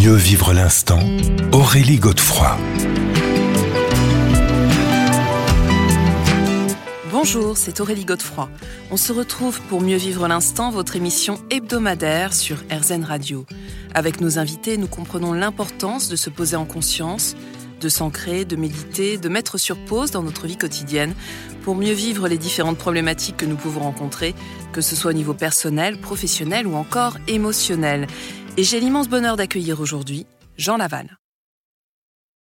Mieux vivre l'instant, Aurélie Godefroy. Bonjour, c'est Aurélie Godefroy. On se retrouve pour Mieux vivre l'instant, votre émission hebdomadaire sur RZN Radio. Avec nos invités, nous comprenons l'importance de se poser en conscience, de s'ancrer, de méditer, de mettre sur pause dans notre vie quotidienne pour mieux vivre les différentes problématiques que nous pouvons rencontrer, que ce soit au niveau personnel, professionnel ou encore émotionnel. Et j'ai l'immense bonheur d'accueillir aujourd'hui Jean Laval.